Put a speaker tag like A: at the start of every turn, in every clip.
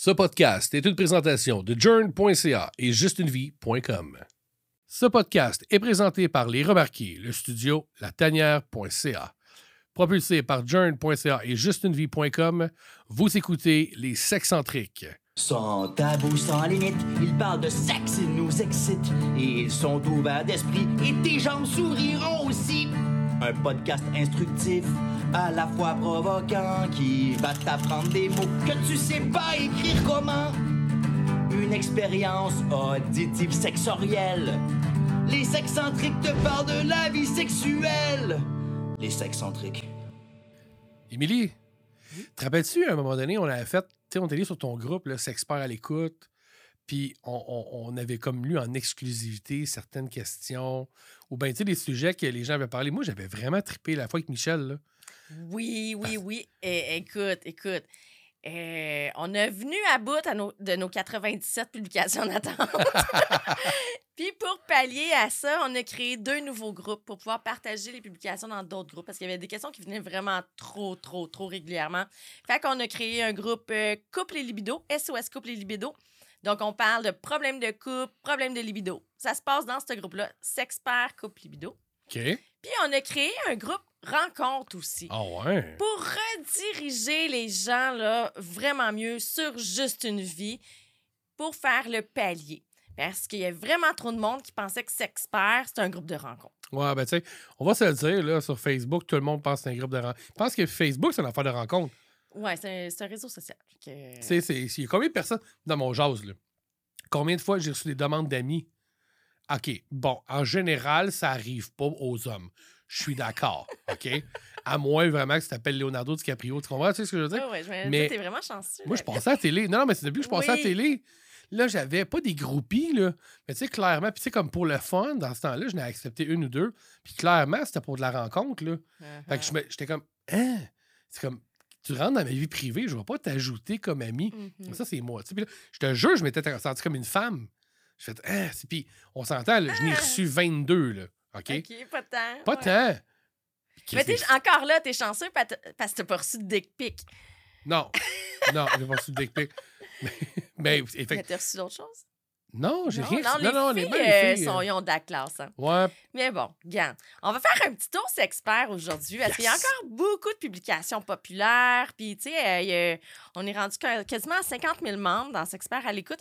A: Ce podcast est une présentation de journ.ca et justunevie.com. Ce podcast est présenté par Les Remarqués, le studio latanière.ca. Propulsé par journ.ca et justunevie.com, vous écoutez Les Sexcentriques.
B: Sans tabou, sans limite, ils parlent de sexe, ils nous excitent. Et ils sont ouverts d'esprit, et tes gens souriront aussi. Un podcast instructif, à la fois provoquant, qui va t'apprendre des mots que tu sais pas écrire comment. Une expérience auditive sexorielle. Les sexcentriques te parlent de la vie sexuelle. Les sexcentriques.
A: Émilie, te rappelles-tu, à un moment donné, on avait fait, tu sais, on était sur ton groupe, là, Sexpert à l'écoute, puis on, on- on avait comme lu en exclusivité certaines questions, ou bien, tu sais, des sujets que les gens avaient parlé. Moi, j'avais vraiment trippé la fois avec Michel, là.
C: Oui, oui, oui. Eh, écoute, écoute. eh, on est venu à bout à nos- de nos 97 publications en attente. Puis pour pallier à ça, on a créé deux nouveaux groupes pour pouvoir partager les publications dans d'autres groupes parce qu'il y avait des questions qui venaient vraiment trop, trop, trop régulièrement. Fait qu'on a créé un groupe euh, Couple et Libido, SOS Couple et Libido. Donc, on parle de problèmes de couple, problèmes de libido. Ça se passe dans ce groupe-là, Sexpert Couple Libido.
A: OK.
C: Puis on a créé un groupe Rencontre aussi
A: Ah ouais?
C: pour rediriger les gens là, vraiment mieux sur juste une vie pour faire le palier. Parce qu'il y a vraiment trop de monde qui pensait que Sexpert, c'est un groupe de rencontres.
A: Ouais, ben, tu sais, on va se le dire, là, sur Facebook, tout le monde pense que c'est un groupe de rencontres. Je pense que Facebook, c'est une affaire de rencontre.
C: Ouais, c'est un, un réseau social. Que-
A: c'est- il y a combien de personnes? Dans mon jase, là? Combien de fois j'ai reçu des demandes d'amis? OK, bon, en général, ça arrive pas aux hommes. Je suis d'accord, OK? À moins vraiment que tu t'appelles Leonardo DiCaprio. Tu comprends tu sais ce que je veux dire?
C: Ouais, me
A: Mais
C: dis, t'es vraiment chanceux.
A: Moi, je
C: là.
A: passais à la télé. Non, non, mais c'est depuis que je passais à la
C: Oui.
A: télé. Là, j'avais pas des groupies, là. Mais tu sais, clairement, puis tu sais, comme pour le fun, dans ce temps-là, je n'ai accepté une ou deux. Puis clairement, c'était pour de la rencontre, là. Fait que je me- j'étais comme, hein? C'est comme, tu rentres dans ma vie privée, je vais pas t'ajouter comme ami.
C: Mhm.
A: Ça, c'est moi. Puis là, je te jure, je m'étais senti comme une femme. Je fais, ah, puis on s'entend, je n'ai
C: Ah!
A: reçu 22, là. OK?
C: OK, pas tant.
A: Pas
C: ouais.
A: tant.
C: Mais t'es encore là, t'es chanceux pa- parce que t'as pas reçu de dick pic.
A: Non, non, j'ai pas reçu de dick pic. Mais, mais,
C: Mais t'as reçu d'autres choses?
A: Non, j'ai rien
C: non,
A: Non, non, les
C: filles, euh,
A: filles,
C: sont,
A: euh,
C: ils ont de la classe. hein.
A: Ouais,
C: Mais bon, regarde, on va faire un petit tour sexpert aujourd'hui parce qu'il y a encore beaucoup de publications populaires? Puis, tu sais, euh, on est rendu qua- quasiment à 50 000 membres dans Sexpert à l'écoute.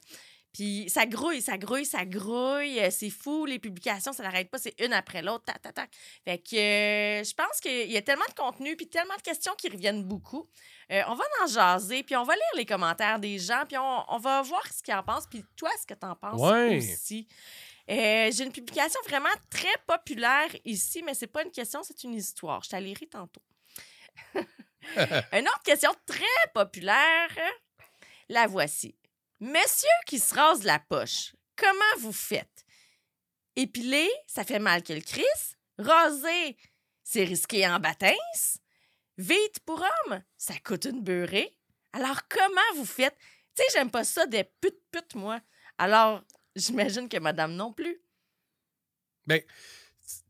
C: Puis, ça grouille, ça grouille, ça grouille. Euh, C'est fou, les publications, ça n'arrête pas, c'est une après l'autre, tac, tac, tac. Fait que euh, je pense qu'il y a tellement de contenu puis tellement de questions qui reviennent beaucoup. Euh, on va en jaser, puis on va lire les commentaires des gens, puis on, on va voir ce qu'ils en pensent, puis toi, ce que tu en penses
A: Ouais.
C: aussi. Euh, J'ai une publication vraiment très populaire ici, mais c'est pas une question, c'est une histoire. Je t'allais lire tantôt. une autre question très populaire, la voici. Monsieur qui se rase la poche, comment vous faites? Épiler, ça fait mal que le Christ. Raser, c'est risqué en baptême. Vite pour homme, ça coûte une beurrée. Alors, comment vous faites? Tu sais, j'aime pas ça des putes putes, moi. Alors, j'imagine que madame non plus.
A: Ben, tu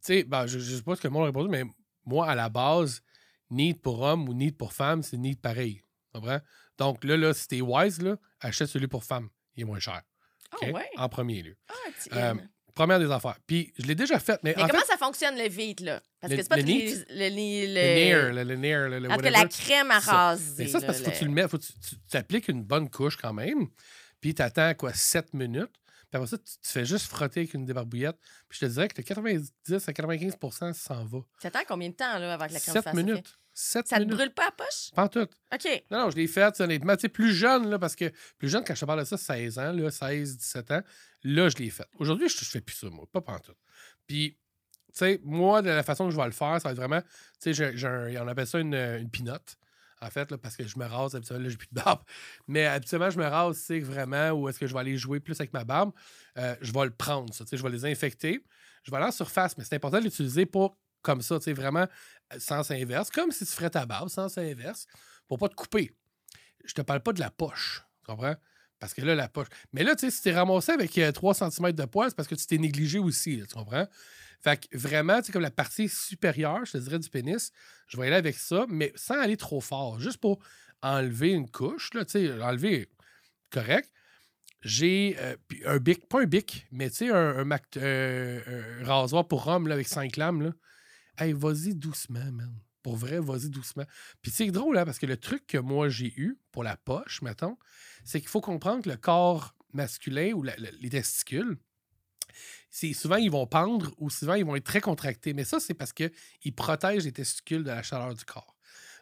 A: sais, ben, je, je sais pas ce que monde a répondu, mais moi, à la base, need pour homme ou need pour femme, c'est need pareil. Comprends? Donc là, là, si t'es wise, là, achète celui pour femme. Il est moins cher.
C: Oh,
A: OK?
C: ouais?
A: En premier lieu.
C: Ah,
A: Euh. Première des affaires. Puis je l'ai déjà fait, mais,
C: Mais
A: en
C: comment
A: fait,
C: ça fonctionne le vite, là? Parce
A: Le-
C: que c'est pas
A: le neat?
C: le, le,
A: le le, nair, le, le
C: cas,
A: whatever.
C: la crème à raser.
A: Mais ça, c'est parce qu'il faut que tu le mets, faut que tu, tu- tu appliques une bonne couche quand même, puis tu attends quoi, 7 minutes. Puis après ça, tu, tu fais juste frotter avec une débarbouillette. Puis je te dirais que le 90 à 95 ça s'en va.
C: Ça attend combien de temps, là, que la crème
A: 7
C: fasse
A: minutes. 7
C: effet? Ça
A: minutes.
C: brûle pas la poche?
A: Pas en tout.
C: OK.
A: Non, non, je l'ai fait, honnêtement. Tu sais, plus jeune, là, parce que plus jeune, quand je te parle de ça, 16 ans, là, 16, 17 ans, là, je l'ai fait. Aujourd'hui, je, je fais plus ça, moi, pas pantoute. Puis, tu sais, moi, de la façon que je vais le faire, ça va être vraiment, tu sais, j'ai- j'ai un- on appelle ça une, une pinotte, en fait, là, parce que je me rase, habituellement, là, j'ai plus de barbe. Mais habituellement, je me rase, sais, vraiment, où est-ce que je vais aller jouer plus avec ma barbe, euh, je vais le prendre, ça, tu sais, je vais les infecter. Je vais aller en surface, mais c'est important de l'utiliser pour comme ça, tu sais, vraiment sens inverse, comme si tu ferais ta barbe, sens inverse, pour pas te couper. Je te parle pas de la poche, tu comprends? Parce que là, la poche. Mais là, tu sais, si t'es ramassé avec euh, 3 cm de poil, c'est parce que tu t'es négligé aussi, tu comprends? Fait que vraiment, tu comme la partie supérieure, je te dirais, du pénis, je vais aller avec ça, mais sans aller trop fort, juste pour enlever une couche, là, tu sais, enlever correct. J'ai euh, un bic, pas un bic, mais tu sais, un, un euh, rasoir pour homme là, avec cinq lames. Là. Hey, vas-y doucement, man. Pour vrai, vas-y doucement. Puis c'est drôle, hein, parce que le truc que moi j'ai eu pour la poche, mettons, c'est qu'il faut comprendre que le corps masculin ou les testicules, c'est souvent ils vont pendre ou souvent ils vont être très contractés. Mais ça, c'est parce qu'ils protègent les testicules de la chaleur du corps.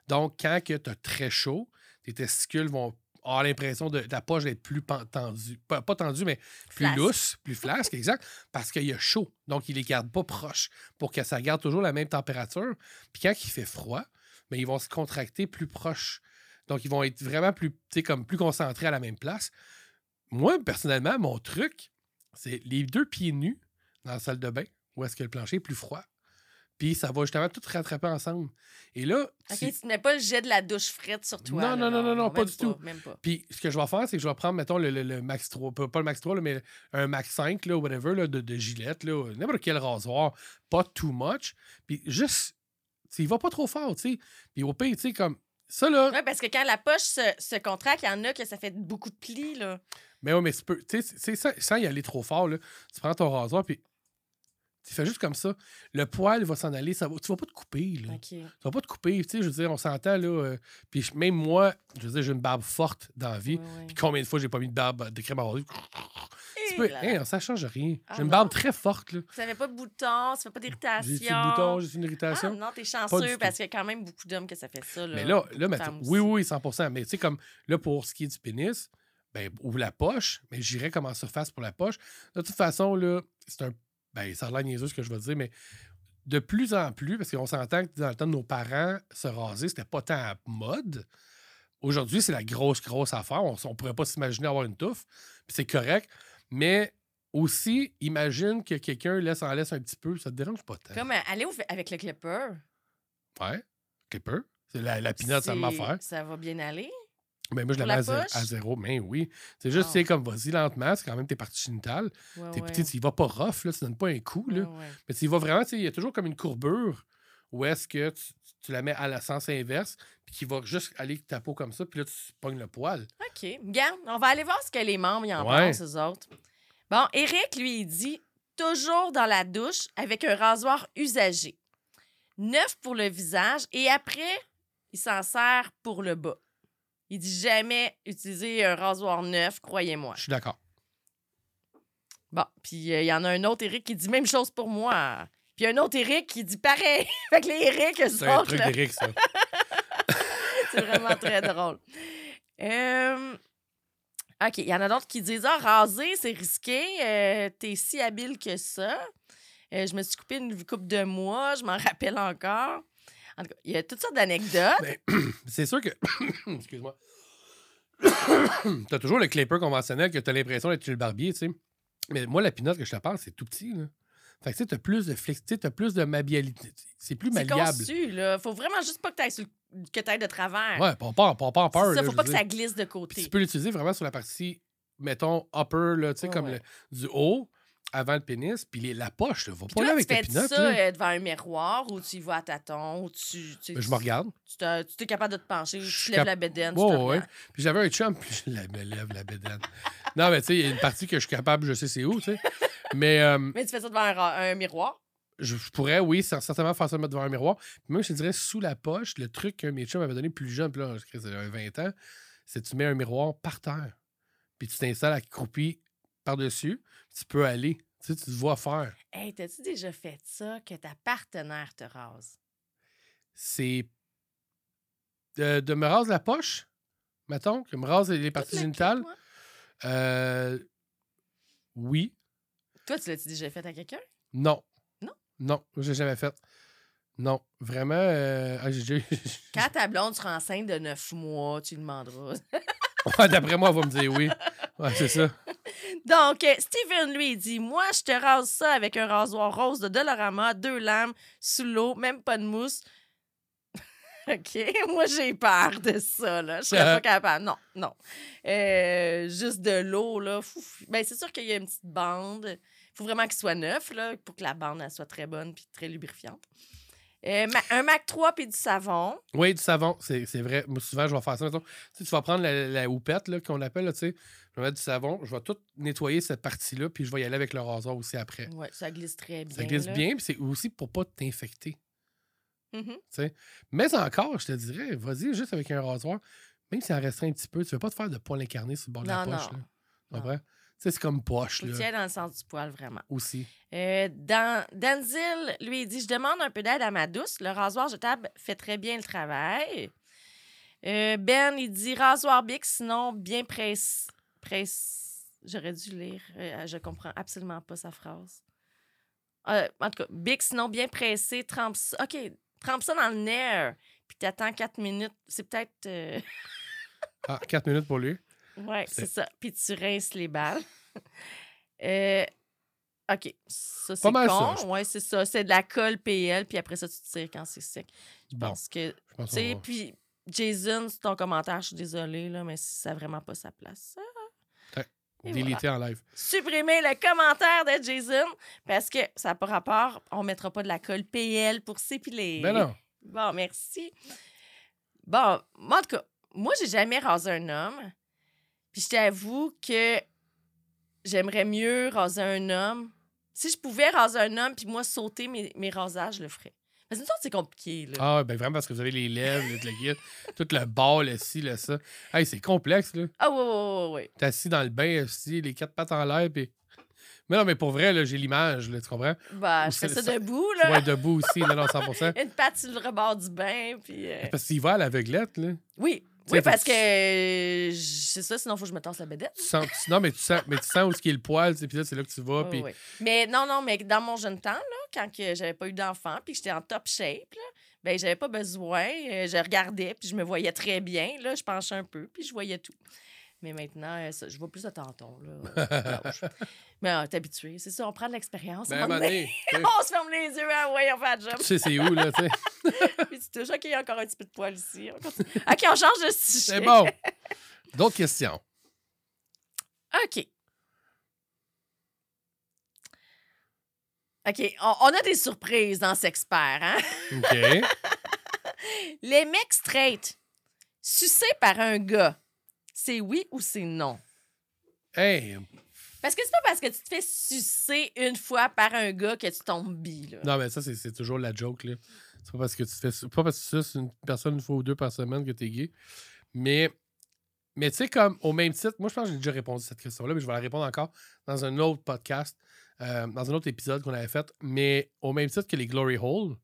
A: Donc, quand tu as très chaud, tes testicules vont avoir l'impression de ta poche d'être plus tendue. Pas, pas tendue, mais plus
C: Flasque.
A: lousse, plus flasque, exact, parce qu'il y a chaud. Donc, ils les gardent pas proches pour que ça garde toujours la même température. Puis quand il fait froid, mais ils vont se contracter plus proches. Donc, ils vont être vraiment plus, comme plus concentrés à la même place. Moi, personnellement, mon truc, c'est les deux pieds nus dans la salle de bain, où est-ce que le plancher est plus froid. Puis ça va justement tout rattraper ensemble. Et là,
C: OK,
A: tu-
C: tu mets pas le jet de la douche frette sur toi.
A: Non,
C: là,
A: non, non, non, non, pas du tout.
C: Même pas.
A: Puis ce que je vais faire, c'est que je vais prendre, mettons, le, le- le Max 3, pas, pas le Max 3, là, mais un Max 5, là, whatever, là, de, de Gillette, là, n'importe quel rasoir, pas too much. Puis juste, il va pas trop fort, tu sais. Puis au pire, tu sais, comme ça, là.
C: Oui, parce que quand la poche se, se contracte, il y en a que ça fait beaucoup de plis, là.
A: Mais ouais, mais tu peux, tu sais, sans y aller trop fort, là, tu prends ton rasoir, puis tu fais juste comme ça. Le poil va s'en aller, ça va, tu vas pas te couper, là.
C: OK.
A: Tu vas pas te couper, tu sais, je veux dire, on s'entend, là. euh, puis même moi, je veux dire, j'ai une barbe forte dans la vie.
C: Ouais, ouais.
A: Puis combien de fois j'ai pas mis de barbe de crème à? Tu peux,
C: là, là.
A: hein, ça change rien.
C: Ah
A: J'ai une
C: non?
A: barbe très forte, là.
C: Ça fait pas de boutons, ça fait pas d'irritation.
A: J'ai-tu le bouton, j'ai une
C: Ah
A: irritation?
C: non, t'es chanceux parce qu'il y a quand même beaucoup d'hommes que ça fait ça. Là.
A: mais là, là
C: femmes
A: oui, oui, 100% Mais tu sais, comme là, pour ce qui est du pénis, ben, ou la poche, mais j'irais comme en surface pour la poche. De toute façon, là, c'est un. Ben, ça a l'air niaiseux ce que je vais dire, mais de plus en plus, parce qu'on s'entend que dans le temps de nos parents, se raser, c'était pas tant à mode. Aujourd'hui, c'est la grosse, grosse affaire. On, on pourrait pas s'imaginer avoir une touffe. Puis c'est correct. Mais aussi, imagine que quelqu'un laisse en laisse un petit peu. Ça te dérange pas tant.
C: Comme euh, aller avec le clipper.
A: Ouais. Clipper. C'est la, la pinotte, ça m'a faire.
C: Ça va bien aller.
A: Mais moi, je la
C: Pour
A: mets
C: la
A: à, zéro-. Mais oui. C'est juste, tu sais, comme vas-y lentement. C'est quand même tes parties génitales.
C: Ouais,
A: T'es
C: ouais.
A: petit, tu vas pas rough, là. Tu donnes pas un coup, là.
C: Ouais.
A: Mais tu vas vraiment, il y a toujours comme une courbure où est-ce que tu, tu la mets à la sens inverse, puis qui va juste aller avec ta peau comme ça, puis là, tu pognes le poil.
C: OK. Regarde, on va aller voir ce que les membres y en pensent, eux autres. Bon, Eric, lui, il dit toujours dans la douche avec un rasoir usagé. Neuf pour le visage et après, il s'en sert pour le bas. Il dit jamais utiliser un rasoir neuf, croyez-moi.
A: Je suis d'accord.
C: Bon, puis euh, il y en a un autre, Eric, qui dit même chose pour moi. Puis un autre Eric qui dit pareil. fait que les Eric, eux
A: C'est un
C: autres,
A: truc
C: là,
A: d'Éric, ça.
C: c'est vraiment très drôle. Euh, OK, il y en a d'autres qui disent Ah, raser, c'est risqué. euh, T'es si habile que ça. Je me suis coupé une coupe de mois, je m'en rappelle encore. En tout cas, il y a toutes sortes d'anecdotes.
A: Mais c'est sûr que. Excuse-moi. t'as toujours le clipper conventionnel que t'as l'impression d'être le barbier, tu sais. Mais moi, la pinotte que je te parle, c'est tout petit, là. Fait que tu sais, t'as plus de flex, tu t'as plus de mabialité. C'est plus
C: C'est
A: malléable.
C: conçu, là. Faut vraiment juste pas que t'ailles sur le- que t'ailles de travers.
A: Ouais, pas, pas, pas, peur.
C: C'est ça, faut pas que ça glisse de
A: Puis
C: côté.
A: tu peux l'utiliser vraiment sur la partie, mettons, upper, là, tu sais, comme
C: ouais.
A: le- du haut, avant le pénis, puis les- la poche, là, va pas là avec
C: tu fais
A: pinotte,
C: ça
A: là.
C: euh, devant un miroir ou tu y vas à tâtons ou tu. tu
A: Ben, je me regarde.
C: Tu tu t'es capable de te pencher, tu lèves
A: cap-
C: la bédaine, tu
A: Ouais. Puis j'avais un chum, puis je la- me lève la bédaine. non, mais tu sais, il y a une partie que je suis capable, je sais c'est où, tu sais. Mais euh,
C: Mais tu fais ça devant un, miroir?
A: je, je pourrais, oui, cer- certainement faire ça mettre devant un miroir. Puis même, je te dirais, sous la poche, le truc qu'un de mes chums m'avait donné plus jeune, puis là, j'avais 20 ans, c'est que tu mets un miroir par terre. Puis tu t'installes accroupi par-dessus, tu peux aller. Tu sais, tu te vois faire.
C: Hey, t'as-tu déjà fait ça que ta partenaire te rase?
A: c'est de, de me raser la poche, mettons, que me rase les parties génitales. Euh, oui,
C: Toi, tu l'as-tu déjà fait à quelqu'un?
A: non.
C: Non?
A: Non, j'ai jamais fait. Non, vraiment. euh, ah,
C: Quand ta blonde sera enceinte de neuf mois, tu demanderas.
A: Ouais, D'après moi, elle va me dire oui. Ouais, c'est ça.
C: Donc, euh, Steven, lui, il dit Moi, je te rase ça avec un rasoir rose de Dolorama, deux lames, sous l'eau, même pas de mousse. OK, moi, j'ai peur de ça, là. Je serais pas capable. Non, non. Euh, juste de l'eau, là. Ben, c'est sûr qu'il y a une petite bande. Il faut vraiment qu'il soit neuf, là, pour que la bande elle soit très bonne puis très lubrifiante. Euh, un Mac 3 puis du savon.
A: Oui, du savon, c'est vrai. Moi, souvent, je vais faire ça. mettons. Tu, vas prendre la, la houppette qu'on appelle, tu sais. Je vais mettre du savon, je vais tout nettoyer cette partie-là, puis je vais y aller avec le rasoir aussi après.
C: Ouais, ça glisse très bien.
A: Ça glisse
C: là.
A: bien, puis c'est aussi pour pas t'infecter.
C: Mhm.
A: Mais encore, je te dirais, vas-y juste avec un rasoir, même s'il en resterait un petit peu, tu veux pas te faire de poils incarnés sur le bord de la
C: Non,
A: poche.
C: non.
A: Là. Tu Tu c'est comme poche, là,
C: tirer dans le sens du poil, vraiment.
A: aussi.
C: Euh, dans, Danzil, lui, il dit Je demande un peu d'aide à ma douce. Le rasoir jetable fait très bien le travail. Euh, ben, il dit Rasoir Bic, sinon bien presse. presse... J'aurais dû lire. Euh, je comprends absolument pas sa phrase. Euh, en tout cas, Bic, sinon bien pressé, trempe ça. OK, trempe ça dans le nerf. Puis t'attends 4 minutes. C'est peut-être.
A: Ah, 4 minutes pour lui?
C: Ouais,
A: C'est-
C: c'est ça. Puis tu rinces les balles. Euh, OK. Ça, c'est
A: ça,
C: con. Ouais, c'est ça. C'est de la colle PL, puis après ça, tu tires quand c'est sec. Je
A: Bon,
C: pense que. Tu sais, puis Jason, c'est ton commentaire, je suis désolée, là, mais ça n'a vraiment pas sa place. Et
A: déliter en live.
C: Supprimer le commentaire de Jason parce que ça n'a pas rapport. On ne mettra pas de la colle PL pour s'épiler.
A: Ben non.
C: Bon, merci. Bon, en tout cas, moi, j'ai jamais rasé un homme. Puis je t'avoue que j'aimerais mieux raser un homme. Si je pouvais raser un homme puis moi sauter mes, mes rasages, je le ferais. Parce que c'est compliqué, là.
A: Ah, ben vraiment, parce que vous avez les lèvres, le, guide, tout le bas, le ci, le ça. Hey, c'est complexe, là.
C: Ah, ouais, ouais, ouais, ouais.
A: T'es assis dans le bain, aussi, les quatre pattes en l'air, puis. Mais non, mais pour vrai, là, j'ai l'image, là, tu comprends?
C: Bah,
A: Ou
C: je fais ça
A: ça-
C: debout, là.
A: être debout aussi, non, non, 100%
C: Une patte sur le rebord du bain, puis... euh,
A: Parce qu'il va à l'aveuglette, là.
C: Oui, oui, parce que euh, c'est ça, sinon, il faut que je me tasse la bédette.
A: Tu sens, tu- non, mais tu sens, mais tu sens où est-ce qu'il y a le poil, tu sais, puis là, c'est là que tu vas,
C: Oui,
A: puis.
C: oui. Mais non, non, mais dans mon jeune temps, là, quand que j'avais pas eu d'enfant, puis que j'étais en top shape, là, ben j'avais pas besoin. euh, je regardais, puis je me voyais très bien. Là, je penchais un peu, puis je voyais tout. Mais maintenant, euh, ça, je vois plus de tantons. Là. Mais euh, t'es habitué. C'est ça, on prend de l'expérience.
A: Ben, un
C: un donné. on se ferme les yeux, ah ouais, on fait la job.
A: tu sais c'est où, là, tu sais?
C: puis tu touches, OK, il y a encore un petit peu de poil ici. On. OK, on change de sujet.
A: C'est bon. D'autres questions?
C: OK. OK, on, on a des surprises dans Sexpert, hein?
A: OK.
C: Les mecs straight, sucés par un gars, c'est oui ou c'est non?
A: Hey,
C: Parce que c'est pas parce que tu te fais sucer une fois par un gars que tu tombes bi, là.
A: non, mais ça, c'est c'est toujours la joke, là. C'est pas parce que tu te fais. Pas parce que tu suces une personne une fois ou deux par semaine que t'es gay. Mais. Mais tu sais, comme au même titre, moi je pense que j'ai déjà répondu à cette question-là, mais je vais la répondre encore dans un autre podcast, euh, dans un autre épisode qu'on avait fait. Mais au même titre que les Glory Hole,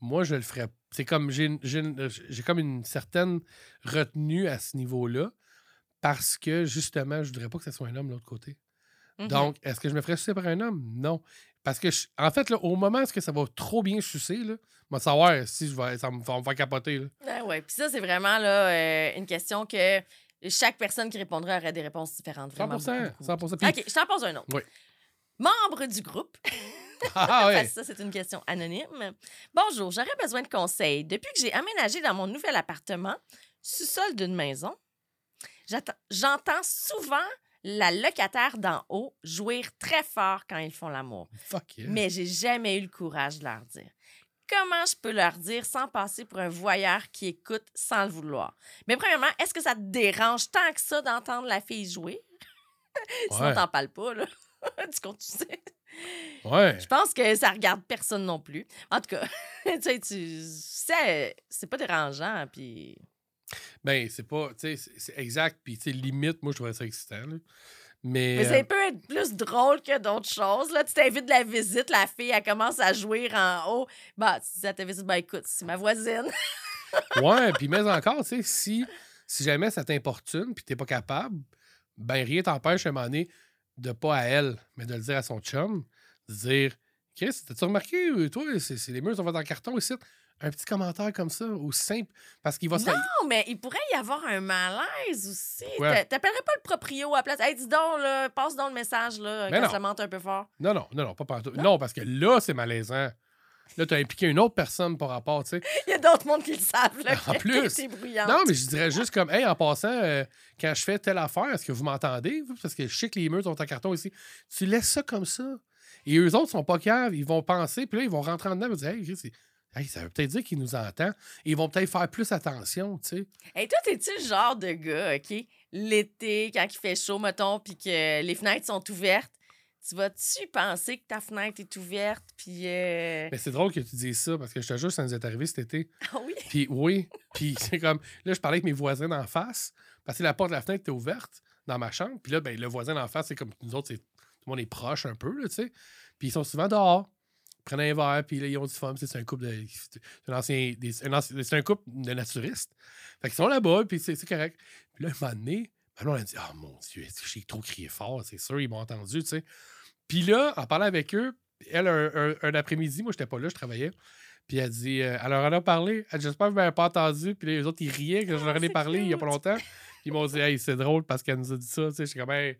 A: moi je le ferais. C'est comme j'ai une- j'ai comme une certaine retenue à ce niveau-là parce que justement, je voudrais pas que ce soit un homme de l'autre côté. Donc, est-ce que je me ferais sucer par un homme? Non. Parce que, je- en fait, là, au moment où est-ce que ça va trop bien sucer, là, vais savoir si je vais, ça me va me faire capoter. Là.
C: Ah ouais. Puis ça, c'est vraiment là, euh, une question que chaque personne qui répondra aurait des réponses différentes. Vraiment
A: 100%.
C: beaucoup, beaucoup.
A: 100%. Puis-
C: OK, je t'en pose un autre.
A: Oui.
C: Membre du groupe.
A: Ah
C: Parce
A: ouais.
C: que ça, c'est une question anonyme. Bonjour, j'aurais besoin de conseils. Depuis que j'ai aménagé dans mon nouvel appartement, sous-sol d'une maison, j'entends souvent la locataire d'en haut jouir très fort quand ils font l'amour.
A: Fuck yeah.
C: Mais j'ai jamais eu le courage de leur dire. Comment je peux leur dire sans passer pour un voyeur qui écoute sans le vouloir? Mais premièrement, est-ce que ça te dérange tant que ça d'entendre la fille jouer? Sinon,
A: Ouais.
C: t'en parles pas, là. tu sais.
A: Ouais.
C: Je pense que ça regarde personne non plus. En tout cas, tu sais, tu sais, c'est pas dérangeant, puis...
A: Ben, c'est pas. Tu sais, c'est- exact. Puis, tu sais, limite, moi, je trouverais ça excitant. là. Mais.
C: Mais
A: euh,
C: ça peut être plus drôle que d'autres choses. Là, tu t'invites de la visite, la fille, elle commence à jouer en haut. Bah, tu dis à ta visite, ben écoute, c'est ma voisine.
A: ouais, puis mais encore, tu sais, si, si jamais ça t'importune puis t'es pas capable, ben rien t'empêche à un moment donné de pas à elle, mais de le dire à son chum, de dire Chris, t'as-tu remarqué, euh, toi, c'est les murs sont faits en carton ici? Un petit commentaire comme ça, aussi simple, parce qu'il va se
C: Non, mais il pourrait y avoir un malaise aussi.
A: Ouais.
C: T'appellerais pas le proprio à la place. Hey, dis donc, là, passe donc le message, là,
A: Mais
C: quand
A: non.
C: ça monte un peu fort.
A: Non, non, non, non, pas partout. Non, parce que là, c'est malaisant. Là, t'as impliqué une autre personne par rapport, tu sais.
C: Il y a d'autres mondes qui le savent, là.
A: En plus. Non, mais je dirais juste comme, hey, en passant, euh, quand je fais telle affaire, est-ce que vous m'entendez? Parce que je sais que les murs sont en carton ici. Tu laisses ça comme ça. Et eux autres sont pas caves, ils vont penser, puis là, ils vont rentrer en dedans et dire, hey, c'est- Hey, ça veut peut-être dire qu'il nous entend. Et ils vont peut-être faire plus attention, tu sais.
C: Et toi, t'es-tu le genre de gars, OK? L'été, quand il fait chaud, mettons, puis que les fenêtres sont ouvertes, tu vas-tu penser que ta fenêtre est ouverte, puis... euh,
A: Mais c'est drôle que tu dises ça parce que je te jure, ça nous est arrivé cet été.
C: Ah oui?
A: Puis oui, puis c'est comme. Là, je parlais avec mes voisins d'en face parce que la porte de la fenêtre était ouverte dans ma chambre. Puis là, ben, le voisin d'en face, c'est comme nous autres, tout le monde est proche un peu, là, tu sais. Puis ils sont souvent dehors. Ils prennent un verre, puis là, ils ont du fun. C'est un couple de. C'est un, ancien, c'est un couple de naturistes. Fait qu'ils sont là-bas, puis c'est c'est correct. Puis là, un moment donné, ben là, on a dit Ah mon Dieu, j'ai trop crié fort, c'est sûr, ils m'ont entendu, tu sais. Puis là, en parlant avec eux, elle, un, un- un après-midi, moi, j'étais pas là, je travaillais. Puis elle dit euh, Alors, elle a parlé. Elle J'espère que vous m'avez pas entendu. Puis les autres, ils riaient que je leur en ai
C: Ah, c'est
A: parlé il y a pas longtemps. Ils m'ont dit Hey, c'est drôle parce qu'elle nous a dit ça. Tu sais, j'étais comme Hey,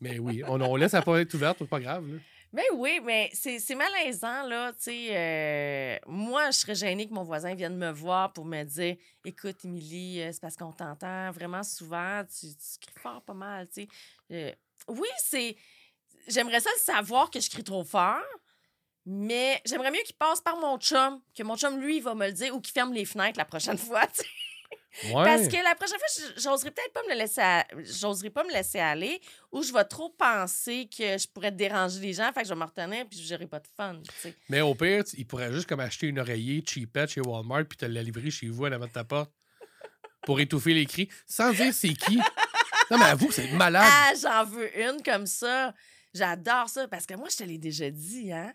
A: Mais oui, on, on laisse la porte être ouverte, c'est pas grave. Là.
C: Ben oui, mais c'est malaisant, là. Tu sais, euh, moi, je serais gênée que mon voisin vienne me voir pour me dire Écoute, Émilie, euh, c'est parce qu'on t'entend vraiment souvent, tu, cries fort pas mal, tu sais. Euh, oui, c'est. J'aimerais ça savoir que je crie trop fort, mais j'aimerais mieux qu'il passe par mon chum, que mon chum, lui, va me le dire ou qu'il ferme les fenêtres la prochaine fois.
A: Ouais.
C: Parce que la prochaine fois, j'oserais peut-être pas me le laisser à- j'oserais pas me laisser aller ou je vais trop penser que je pourrais déranger les gens, fait que je vais me retenir puis j'aurai pas de fun, tu sais.
A: Mais au pire, tu- il pourrait juste comme acheter une oreiller cheapette chez Walmart puis te la livrer chez vous à l'avant de ta porte pour étouffer les cris sans dire c'est qui. Non, mais avoue, c'est malade.
C: Ah, j'en veux une comme ça. J'adore ça parce que moi, je te l'ai déjà dit, hein.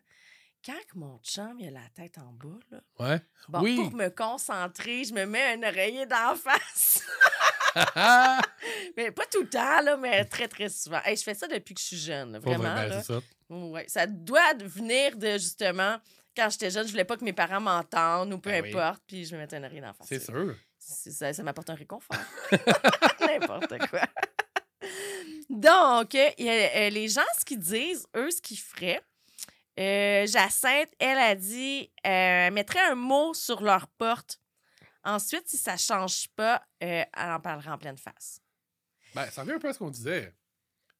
C: Quand mon chum il a la tête en bas, là,
A: Ouais.
C: bon,
A: Oui.
C: pour me concentrer, je me mets un oreiller d'en face. Mais pas tout le temps, là, mais très, très souvent. Hey, je fais ça depuis que je suis jeune, vraiment.
A: vrai, ben,
C: là.
A: ça.
C: Ouais, ça doit venir de justement quand j'étais jeune, je voulais pas que mes parents m'entendent ou peu
A: Ben oui.
C: importe, puis je me mettais une oreille d'en face.
A: C'est sûr.
C: Ça, ça m'apporte un réconfort. N'importe quoi. Donc, euh, les gens, ce qu'ils disent, eux, ce qu'ils feraient, euh, Jacinthe, elle a dit, euh, mettrait un mot sur leur porte. Ensuite, si ça change pas, euh, elle en parlera en pleine face.
A: Ben, ça revient un peu à ce qu'on disait.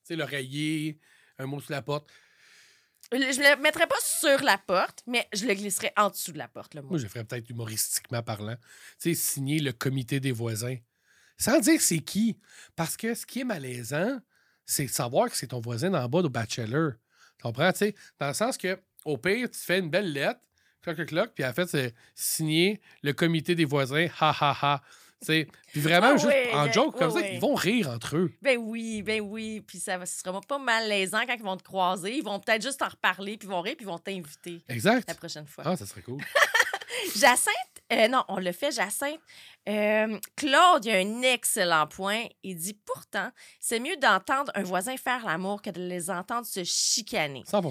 A: Tu l'oreiller, un mot sous la porte.
C: Je le mettrais pas sur la porte, mais je le glisserais en dessous de la porte, le mot.
A: Moi, je le ferais peut-être humoristiquement parlant. Tu sais, signer le comité des voisins. Sans dire c'est qui. Parce que ce qui est malaisant, c'est de savoir que c'est ton voisin d'en bas de Bachelor. Tu comprends? Tu sais, dans le sens que, au pire, tu fais une belle lettre, cloc, cloc, cloc, puis en fait, c'est signer le comité des voisins, ha, ha, ha. Puis vraiment,
C: Ah
A: juste
C: oui,
A: en joke, comme
C: oui,
A: ça, ils vont rire entre eux.
C: Ben oui, ben oui. Puis ça va- ce sera pas malaisant quand ils vont te croiser. Ils vont peut-être juste en reparler, puis ils vont rire, puis ils vont t'inviter
A: Exact.
C: la prochaine fois.
A: Ah, ça serait cool.
C: Jacinthe, euh, non, on le fait, Jacinthe. Euh, Claude, il a un excellent point. Il dit pourtant, c'est mieux d'entendre un voisin faire l'amour que de les entendre se chicaner.
A: 100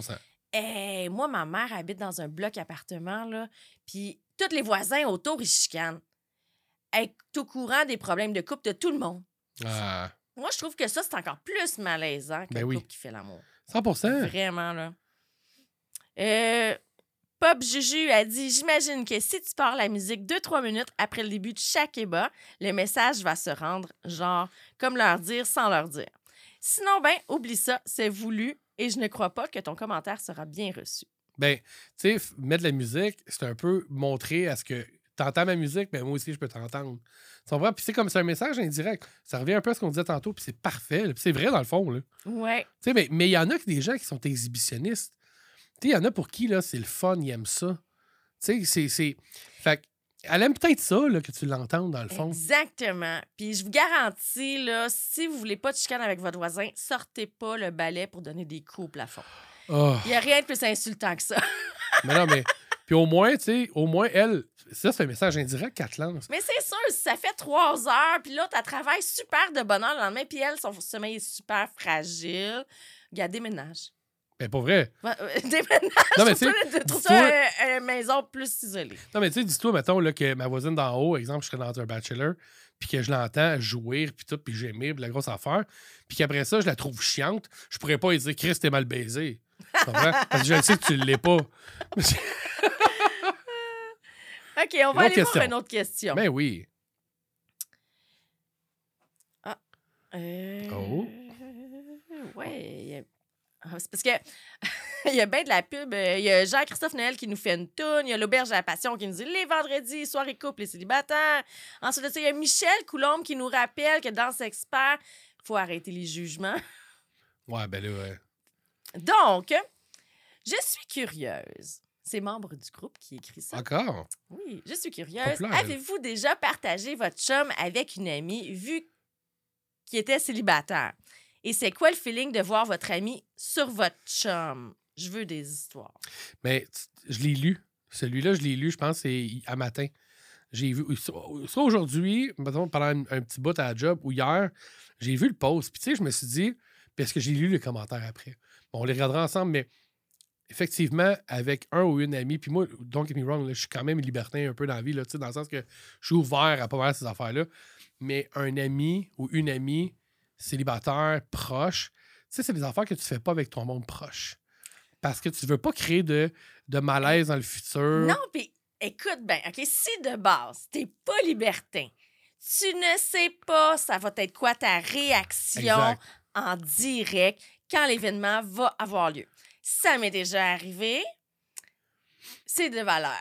C: Eh, moi, ma mère habite dans un bloc appartement, là, puis tous les voisins autour, ils chicanent. Elle est au courant des problèmes de couple de tout le monde.
A: Ah,
C: Moi, je trouve que ça, c'est encore plus malaisant qu'un
A: Ben oui.
C: couple qui fait l'amour.
A: 100%
C: Vraiment, là. Euh, Pop Juju a dit J'imagine que si tu pars la musique 2-3 minutes après le début de chaque ébat, le message va se rendre, genre, comme leur dire sans leur dire. Sinon, ben, oublie ça, c'est voulu et je ne crois pas que ton commentaire sera bien reçu.
A: Ben, tu sais, mettre de la musique, c'est un peu montrer à ce que t'entends ma musique, mais moi aussi, je peux t'entendre. Tu comprends? Puis c'est comme c'est un message indirect. Ça revient un peu à ce qu'on disait tantôt, puis c'est parfait. Puis c'est vrai, dans le fond. Là. Tu
C: Ouais.
A: sais, mais mais il y en a que des gens qui sont exhibitionnistes. Il y en a pour qui, là, c'est le fun, ils aiment ça. Tu sais, c'est- c'est... Fait elle aime peut-être ça, là, que tu l'entendes, dans le fond.
C: Exactement. Puis je vous garantis, là, si vous voulez pas de chicane avec votre voisin, sortez pas le balai pour donner des coups au plafond.
A: Oh,
C: Il n'y a rien de plus insultant que ça.
A: mais non, mais... Puis au moins, tu sais, au moins, elle... Ça, c'est un message indirect qu'elle te lance.
C: Mais c'est sûr, ça fait trois heures, puis l'autre, elle travaille super de bonne heure le lendemain, puis elle, son sommeil est super fragile. Regarde, déménage.
A: Ben, pas vrai.
C: Euh, déménage.
A: Non, mais tu
C: une maison plus isolée.
A: Non, mais tu sais, dis-toi, mettons, là, que ma voisine d'en haut, exemple, je serais dans un bachelor, puis que je l'entends jouir, puis tout, puis gémir, puis la grosse affaire, puis qu'après ça, je la trouve chiante, je pourrais pas lui dire, Chris, t'es mal baisé. Tu comprends? Parce que je sais que tu l'es pas.
C: OK, on va aller
A: question.
C: voir une autre question.
A: Ben oui.
C: Euh,
A: Oh.
C: Ouais. Ah, C'est parce que il y a bien de la pub. euh, Il y a Jean-Christophe Noël qui nous fait une toune. Il y a l'Auberge à la Passion qui nous dit les vendredis, soirée couple, les célibataires. Ensuite de ça, il y a Michel Coulombe qui nous rappelle que dans Expert, il faut arrêter les jugements.
A: Ouais, ben là, ouais.
C: Donc, je suis curieuse. C'est membre du groupe qui écrit ça.
A: Encore?
C: Oui, je suis curieuse. Avez-vous déjà partagé votre chum avec une amie vu qu'il était célibataire? Et c'est quoi le feeling de voir votre ami sur votre chum? Je veux des histoires.
A: Mais je l'ai lu. Celui-là, je l'ai lu, je pense, c'est à matin. J'ai vu. Soit aujourd'hui, pendant un, un petit bout à la job, ou hier, j'ai vu le post. Puis, tu sais, je me suis dit, parce que j'ai lu les commentaires après? Bon, on les regardera ensemble, mais effectivement, avec un ou une amie, puis moi, don't get me wrong, je suis quand même libertin un peu dans la vie, là, dans le sens que je suis ouvert à pas mal ces affaires-là. Mais un ami ou une amie célibataire, proche, tu sais, c'est des affaires que tu fais pas avec ton monde proche. Parce que tu veux pas créer de, de malaise dans le futur.
C: Non, puis écoute bien, OK, si de base, t'es pas libertin, tu ne sais pas ça va être quoi ta réaction
A: Exact.
C: en direct quand l'événement va avoir lieu. Ça m'est déjà arrivé. C'est de valeur.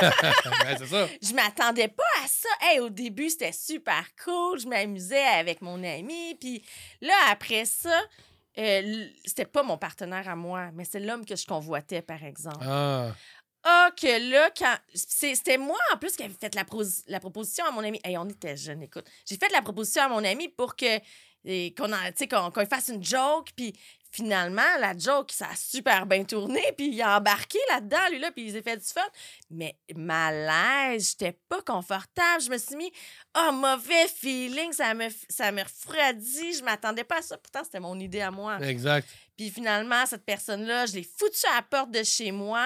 A: Ben, c'est ça.
C: Je m'attendais pas à ça. Hey, au début, c'était super cool. Je m'amusais avec mon ami. Puis là, après ça, euh, c'était pas mon partenaire à moi, mais c'est l'homme que je convoitais, par exemple.
A: Ah,
C: Ah, que là, quand. C'était moi, en plus, qui avait fait la, proposition à mon ami. Hey, on était jeunes, écoute. J'ai fait la proposition à mon ami pour que. Et qu'on qu'on fasse une joke, puis finalement, la joke, ça a super bien tourné, puis il a embarqué là-dedans, lui, là, puis il s'est fait du fun. Mais malaise, j'étais pas confortable. Je me suis mis, oh, mauvais feeling, ça me, ça me refroidit, je m'attendais pas à ça. Pourtant, c'était mon idée à moi.
A: exact.
C: Puis finalement, cette personne-là, je l'ai foutue à la porte de chez moi,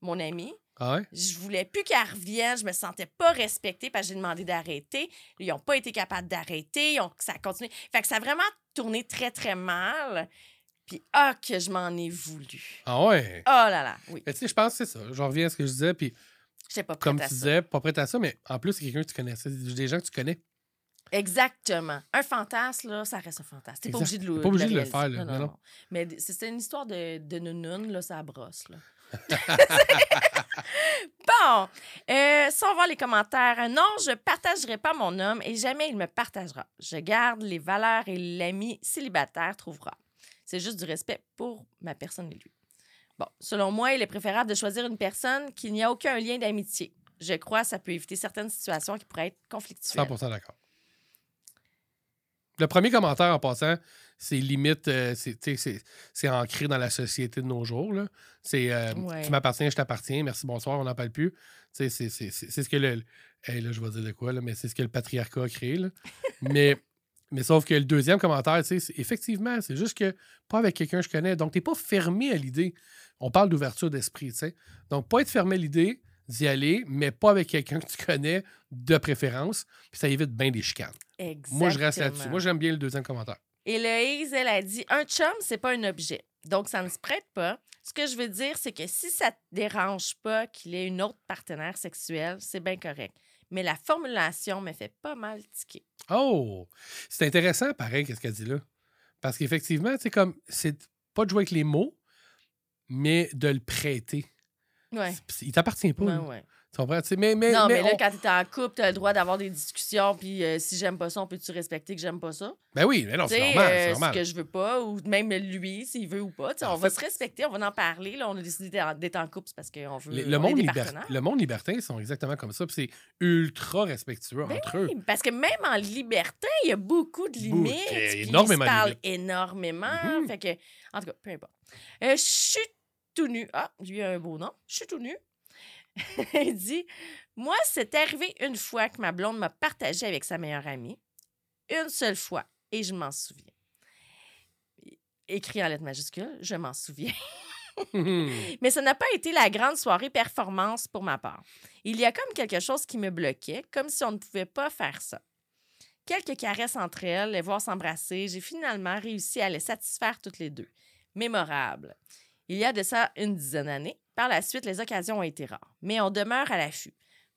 C: mon ami.
A: Ah ouais?
C: Je voulais plus qu'elle revienne. Je me sentais pas respectée parce que j'ai demandé d'arrêter. Ils n'ont pas été capables d'arrêter. Ont- Ça a continué. Fait que ça a vraiment tourné très, très mal. Puis, ah, que je m'en ai voulu.
A: Ah ouais?
C: Oh là là, oui.
A: Mais tu sais, je pense que c'est ça. Je reviens à ce que je disais, puis
C: pas prête
A: comme
C: à
A: tu
C: ça.
A: disais, pas prête à ça, mais en plus, c'est quelqu'un que tu connais. C'est des gens que tu connais.
C: Exactement. Un fantasme, là, ça reste un fantasme. T'es pas obligé de le
A: pas obligé de le faire, là.
C: Non, non. Mais c'est une histoire de, de nounoun, là, ça brosse, là. bon, euh, sans voir les commentaires. Non, je partagerai pas mon homme et jamais il me partagera. Je garde les valeurs et l'ami célibataire trouvera. C'est juste du respect pour ma personne et lui. Bon, selon moi, il est préférable de choisir une personne qui n'y a aucun lien d'amitié. Je crois que ça peut éviter certaines situations qui pourraient être conflictuelles.
A: 100 d'accord. Le premier commentaire en passant, c'est limite, euh, c'est, sais, c'est, ancré dans la société de nos jours. Là. C'est euh,
C: Ouais.
A: tu m'appartiens, je t'appartiens, merci, bonsoir, on n'en parle plus. C'est, ce que le. hey, là, je vais dire de quoi, là, mais c'est ce que le patriarcat a créé. Là. mais, mais sauf que le deuxième commentaire, c'est- effectivement, c'est juste que pas avec quelqu'un que je connais. Donc, tu n'es pas fermé à l'idée. On parle d'ouverture d'esprit, tu sais. Donc, pas être fermé à l'idée d'y aller, mais pas avec quelqu'un que tu connais de préférence. Puis ça évite bien des chicanes. Moi, je reste là-dessus.
C: Exactement.
A: Moi, j'aime bien le deuxième commentaire.
C: Héloïse, elle a dit un chum, c'est pas un objet. Donc, ça ne se prête pas. Ce que je veux dire, c'est que si ça te dérange pas qu'il ait une autre partenaire sexuelle, c'est bien correct. Mais la formulation me fait pas mal tiquer.
A: Oh! C'est intéressant, pareil, qu'est-ce qu'elle dit là. Parce qu'effectivement, tu sais, comme, c'est pas de jouer avec les mots, mais de le prêter.
C: Ouais.
A: C'est- Il t'appartient pas. Là.
C: ouais.
A: Tu comprends? Mais, mais,
C: non,
A: mais
C: mais, là,
A: on-
C: quand t'es en couple, t'as le droit d'avoir des discussions, puis euh, si j'aime pas ça, on peut-tu respecter que j'aime pas ça?
A: Ben oui, mais non, c'est normal.
C: euh,
A: c'est
C: ce
A: normal.
C: que je veux pas, ou même lui, s'il veut ou pas. Tu sais,
A: En
C: on va se respecter, on va en parler. Là, on a décidé d'être- en couple c'est parce qu'on veut.
A: Le,
C: on
A: le
C: est
A: monde liber-
C: partenaires.
A: le monde libertin, ils sont exactement comme ça. Puis c'est ultra respectueux
C: Ben
A: entre eux.
C: Parce que même en libertin, il y a beaucoup de limites.
A: il y a
C: puis
A: énormément
C: ils se parlent énormément.
A: Mhm.
C: Fait que, en tout cas, peu importe. Euh, je suis tout nu. Ah, lui a un beau nom. Je suis tout nu. Il dit Moi, c'est arrivé une fois que ma blonde m'a partagé avec sa meilleure amie. Une seule fois. Et je m'en souviens. Écrit en lettres majuscules, je m'en souviens. Mais ça n'a pas été la grande soirée performance pour ma part. Il y a comme quelque chose qui me bloquait, comme si on ne pouvait pas faire ça. Quelques caresses entre elles, les voir s'embrasser, j'ai finalement réussi à les satisfaire toutes les deux. Mémorable. Il y a de ça une dizaine d'années. Par la suite, les occasions ont été rares, mais on demeure à l'affût.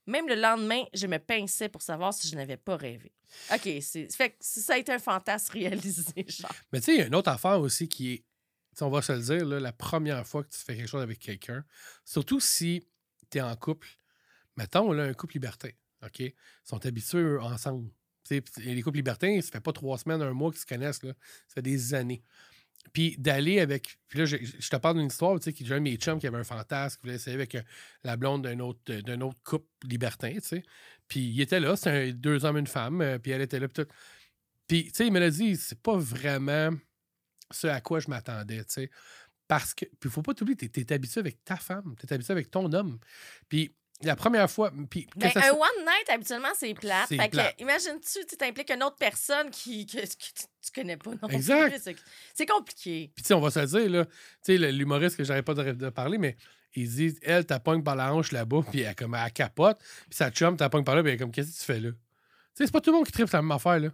C: Même le lendemain, je me pinçais pour savoir si je n'avais pas rêvé. OK, c'est fait que ça a été un fantasme réalisé, genre.
A: Mais tu sais, il y a une autre affaire aussi qui est on va se le dire, là, la première fois que tu fais quelque chose avec quelqu'un, surtout si tu es en couple, mettons, là, un couple libertin, OK? Ils sont habitués ensemble. Les couples libertins, ça fait pas trois semaines, un mois qu'ils se connaissent, là. Ça fait des années. Puis d'aller avec. Puis là, je, te parle d'une histoire, tu sais, qui j'ai un mes chums qui avait un fantasme, qui voulait essayer avec euh, la blonde d'un autre, euh, d'un autre couple libertin, tu sais. Puis il était là, un- deux hommes, une femme, euh, puis elle était là, puis tout. Puis, tu sais, il me l'a dit, c'est pas vraiment ce à quoi je m'attendais, tu sais. Parce que. Puis, faut pas t'oublier, t'es habitué avec ta femme, t'es habitué avec ton homme. Puis, la première fois. Puis,
C: Ben,
A: ça
C: un one night, habituellement, c'est plate. Fait que, imagine-tu, tu t'impliques une autre personne qui, que, que tu, tu connais pas non.
A: Exact.
C: C'est- compliqué.
A: Puis, tu sais, on va se le dire, là. Tu sais, l'humoriste que j'arrête pas de, de parler, mais il dit, elle, t'as pogne par la hanche là-bas, puis elle, comme, elle capote. Puis, sa chum, t'as pogne par là, puis elle est comme, qu'est-ce que tu fais là? Tu sais, c'est pas tout le monde qui tripe la même affaire, là.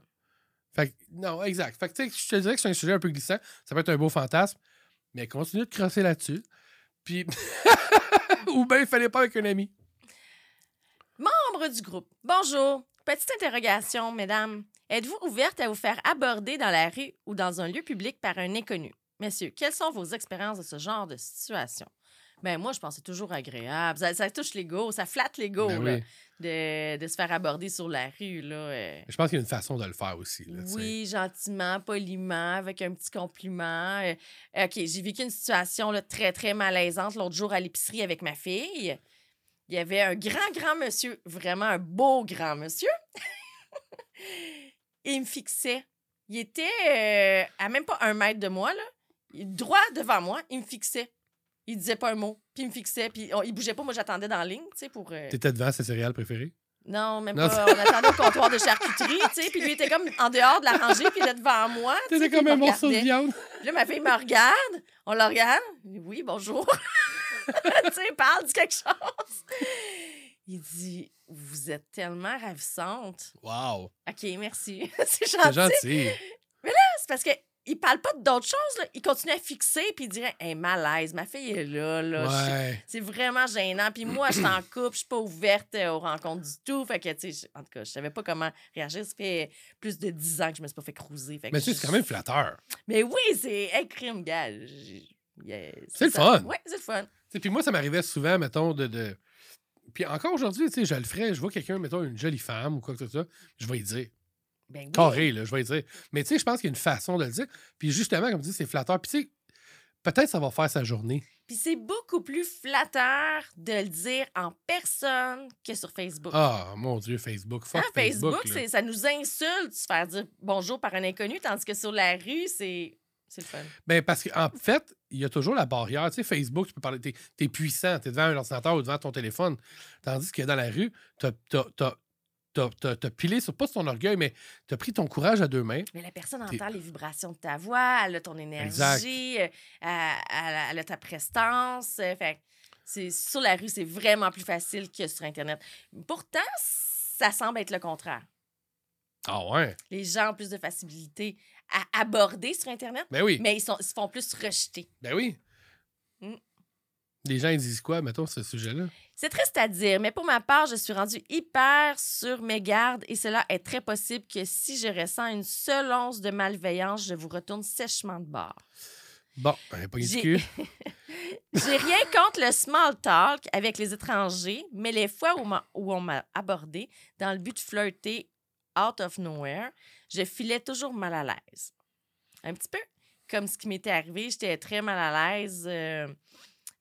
A: Fait que, non, exact. Fait que, tu sais, je te dirais que c'est un sujet un peu glissant. Ça peut être un beau fantasme, mais continue de crosser là-dessus. Puis, ou bien, il fallait pas avec un ami.
C: Du groupe. Bonjour. Petite interrogation, mesdames. Êtes-vous ouverte à vous faire aborder dans la rue ou dans un lieu public par un inconnu? Messieurs, quelles sont vos expériences de ce genre de situation? Ben moi, je pense que c'est toujours agréable. Ça, ça touche l'ego, ça flatte l'ego
A: Ben oui.
C: de, de se faire aborder sur la rue. Là, euh.
A: Je pense qu'il y a une façon de le faire aussi. Là.
C: Oui, gentiment, poliment, avec un petit compliment. Euh, OK, j'ai vécu une situation là, très, très malaisante l'autre jour à l'épicerie avec ma fille. Il y avait un grand, grand monsieur, vraiment un beau grand monsieur. Et il me fixait. Il était euh, à même pas un mètre de moi, là. Il- Droit devant moi, il me fixait. Il disait pas un mot, puis il me fixait, puis on- il bougeait pas. Moi, j'attendais dans la ligne, tu sais, pour... euh,
A: T'étais devant ses céréales préférées?
C: non, même
A: Non,
C: pas. On attendait au comptoir de charcuterie, tu sais. Puis lui était comme en dehors de la rangée, puis il était devant moi.
A: T'étais comme un morceau de viande.
C: Puis là, ma fille me regarde. On la regarde. Oui, bonjour. tu sais, parle, dis quelque chose. Il dit Vous êtes tellement ravissante.
A: Wow!
C: OK, merci. C'est
A: C'est
C: gentil.
A: gentil.
C: C'est parce que. Il parle pas d'autre chose, là. Il continue à fixer, puis il dirait Hey, malaise, ma fille est là, là.
A: Ouais.
C: C'est vraiment gênant. Puis moi, je suis en couple, je suis pas ouverte euh, aux rencontres du tout. Fait que, tu sais, en tout cas, je savais pas comment réagir. Ça fait plus de 10 ans que je me suis pas fait cruiser. Fait
A: Mais c'est quand même flatteur.
C: Mais oui, c'est un crime, gars. Yeah,
A: C'est le fun.
C: Oui, c'est le fun.
A: Puis moi, ça m'arrivait souvent, mettons, de. de... Puis encore aujourd'hui, tu sais, je le ferais. Je vois quelqu'un, mettons, une jolie femme ou quoi que ce soit, je vais y dire.
C: Ben oui.
A: Carré, là, je vais y dire. Mais tu sais, je pense qu'il y a une façon de le dire. Puis justement, comme tu dis, c'est flatteur. Puis tu sais, peut-être ça va faire sa journée.
C: Puis c'est beaucoup plus flatteur de le dire en personne que sur Facebook.
A: Ah, mon Dieu, Facebook. Fuck
C: Hein,
A: Facebook.
C: Facebook, ça nous insulte de se faire dire bonjour par un inconnu, tandis que sur la rue, c'est c'est le fun.
A: Ben, parce qu'en fait, il y a toujours la barrière. Tu sais, Facebook, tu peux parler, t'es, t'es puissant, t'es devant un ordinateur ou devant ton téléphone. Tandis que dans la rue, t'as, t'as, t'as, t'as- t'as- t'as pilé sur pas sur ton orgueil, mais t'as pris ton courage à deux mains.
C: Mais la personne entend les vibrations de ta voix, elle a ton énergie, euh, elle, elle- elle a ta prestance. euh, Fait sur la rue, c'est vraiment plus facile que sur Internet. Pourtant, ça semble être le contraire.
A: Ah ouais?
C: Les gens ont plus de facilité à aborder sur Internet,
A: Ben oui.
C: mais ils, sont, ils se font plus rejeter.
A: Ben oui.
C: Mm.
A: Les gens, ils disent quoi, mettons, ce sujet-là?
C: C'est triste à dire, mais pour ma part, je suis rendue hyper sur mes gardes et cela est très possible que si je ressens une seule once de malveillance, je vous retourne sèchement de bord.
A: Bon, ben, pas
C: J'ai- rien contre le small talk avec les étrangers, mais les fois où on m'a abordé dans le but de flirter out of nowhere, je filais toujours mal à l'aise. Un petit peu comme ce qui m'était arrivé, j'étais très mal à l'aise. euh,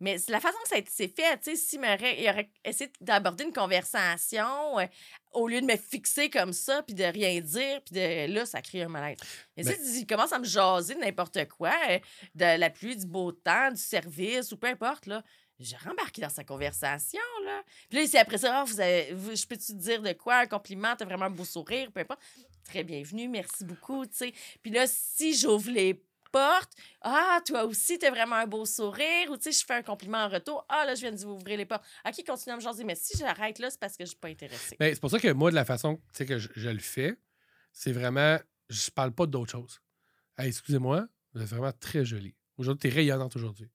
C: mais la façon que ça c'est fait, tu sais, s'il m'aurait il aurait essayé d'aborder une conversation euh, au lieu de me fixer comme ça, puis de rien dire, puis de là, ça crée un malaise. Mais
A: Ben-
C: si il commence à me jaser de n'importe quoi, euh, de la pluie, du beau temps, du service ou peu importe, là, j'ai rembarqué dans sa conversation, là. Puis là, c'est après ça, Ah, vous avez, je peux-tu te dire de quoi, un compliment, t'as vraiment un beau sourire, peu importe. Très bienvenue, merci beaucoup, tu sais. Puis là, si j'ouvre les portes, ah, toi aussi, t'as vraiment un beau sourire, ou tu sais, je fais un compliment en retour, ah, là, je viens de vous ouvrir les portes. OK, continue à me jaser, mais si j'arrête là, c'est parce que je suis pas intéressée.
A: Ben, c'est pour ça que moi, de la façon que je, je le fais, c'est vraiment. Je parle pas d'autre chose. Hey, excusez-moi, vous êtes vraiment très jolie. Aujourd'hui, t'es rayonnante aujourd'hui.